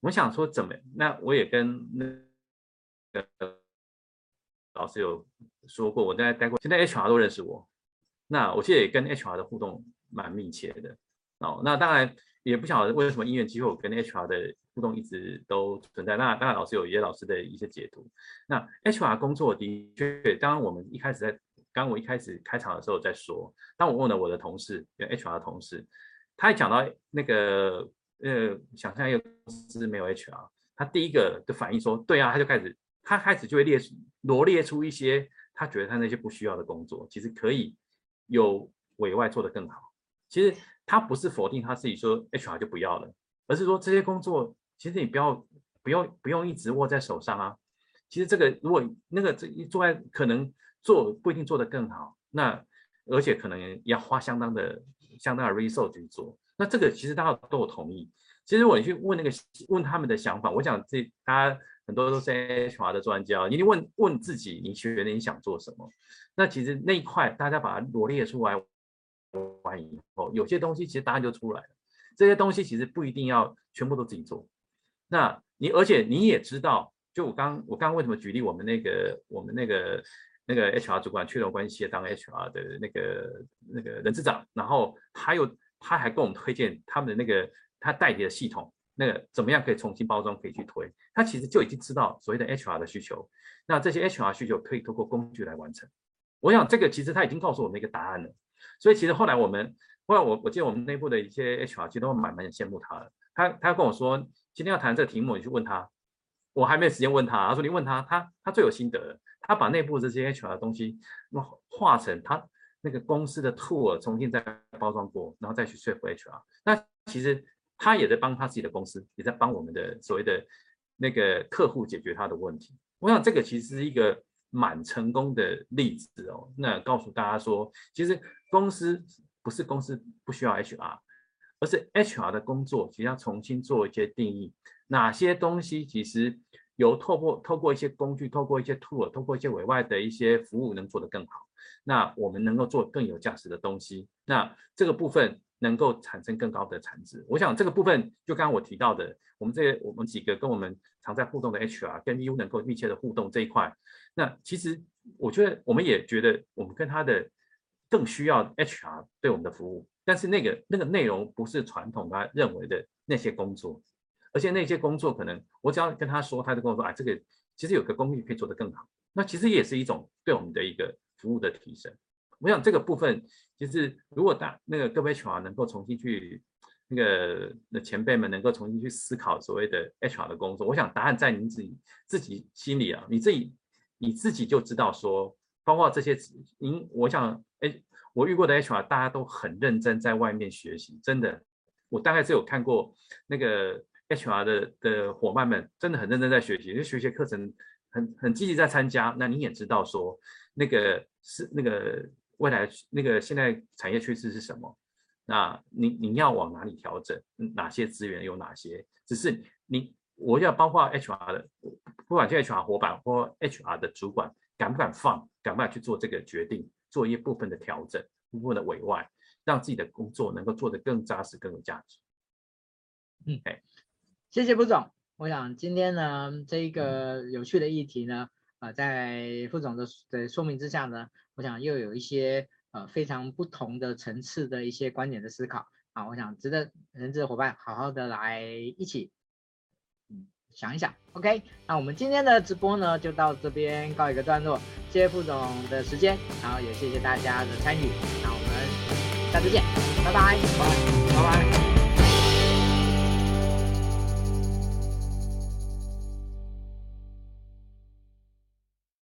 我想说怎么，那我也跟那。老师有说过，我在待过，现在 HR 都认识我。那我记得也跟 HR 的互动蛮密切的哦。那当然也不晓得为什么因缘机会，我跟 HR 的互动一直都存在。那当然老师有一些老师的一些解读。那 HR 工作的确，当然我们一开始在刚我一开始开场的时候在说，当我问了我的同事，跟 HR 的同事，他一讲到那个呃，想象一个公司没有 HR，他第一个的反应说，对啊，他就开始。他开始就会列出罗列出一些他觉得他那些不需要的工作，其实可以有委外做得更好。其实他不是否定他自己说 HR 就不要了，而是说这些工作其实你不要不用不用一直握在手上啊。其实这个如果那个这一做在可能做不一定做得更好，那而且可能要花相当的相当的 resource 去做。那这个其实大家都有同意。其实我去问那个问他们的想法，我想这大家。很多都是 HR 的专家，你问问自己，你觉得你想做什么？那其实那一块大家把它罗列出来完以后，有些东西其实答案就出来了。这些东西其实不一定要全部都自己做。那你而且你也知道，就我刚我刚为什么举例我们那个我们那个那个 HR 主管去了关系当 HR 的那个那个人资长，然后他又他还跟我们推荐他们的那个他代理的系统，那个怎么样可以重新包装，可以去推。他其实就已经知道所谓的 HR 的需求，那这些 HR 需求可以通过工具来完成。我想这个其实他已经告诉我们一个答案了。所以其实后来我们后来我我记得我们内部的一些 HR 其实都蛮蛮羡慕他的。他他跟我说今天要谈这个题目，你去问他。我还没有时间问他，他说你问他，他他最有心得。他把内部这些 HR 的东西，那化成他那个公司的 tool，重新再包装过，然后再去说服 HR。那其实他也在帮他自己的公司，也在帮我们的所谓的那个客户解决他的问题。我想这个其实是一个蛮成功的例子哦。那告诉大家说，其实公司不是公司不需要 HR，而是 HR 的工作其实要重新做一些定义。哪些东西其实由透过透过一些工具，透过一些 tool，透过一些委外的一些服务能做得更好？那我们能够做更有价值的东西，那这个部分能够产生更高的产值。我想这个部分就刚刚我提到的，我们这我们几个跟我们常在互动的 HR 跟 BU 能够密切的互动这一块，那其实我觉得我们也觉得我们跟他的更需要 HR 对我们的服务，但是那个那个内容不是传统他认为的那些工作。而且那些工作可能，我只要跟他说，他就跟我说，啊，这个其实有个工艺可以做得更好。那其实也是一种对我们的一个服务的提升。我想这个部分，其实如果大那个各位 HR 能够重新去那个那前辈们能够重新去思考所谓的 HR 的工作，我想答案在您自己自己心里啊，你自己你自己就知道说，包括这些您，我想，哎，我遇过的 HR 大家都很认真在外面学习，真的，我大概是有看过那个。HR 的的伙伴们真的很认真在学习，因为学习课程很很积极在参加。那你也知道说，那个是那个未来那个现在产业趋势是什么？那你你要往哪里调整？哪些资源有哪些？只是你我要包括 HR 的，不管是 HR 伙伴或 HR 的主管，敢不敢放，敢不敢去做这个决定，做一部分的调整，部分的委外，让自己的工作能够做得更扎实、更有价值。嗯，哎。谢谢副总，我想今天呢，这一个有趣的议题呢，啊、呃，在副总的的说明之下呢，我想又有一些呃非常不同的层次的一些观点的思考啊，我想值得人资伙伴好好的来一起想一想。OK，那我们今天的直播呢就到这边告一个段落，谢谢副总的时间，然后也谢谢大家的参与，那我们下次见，拜拜，拜拜。拜拜。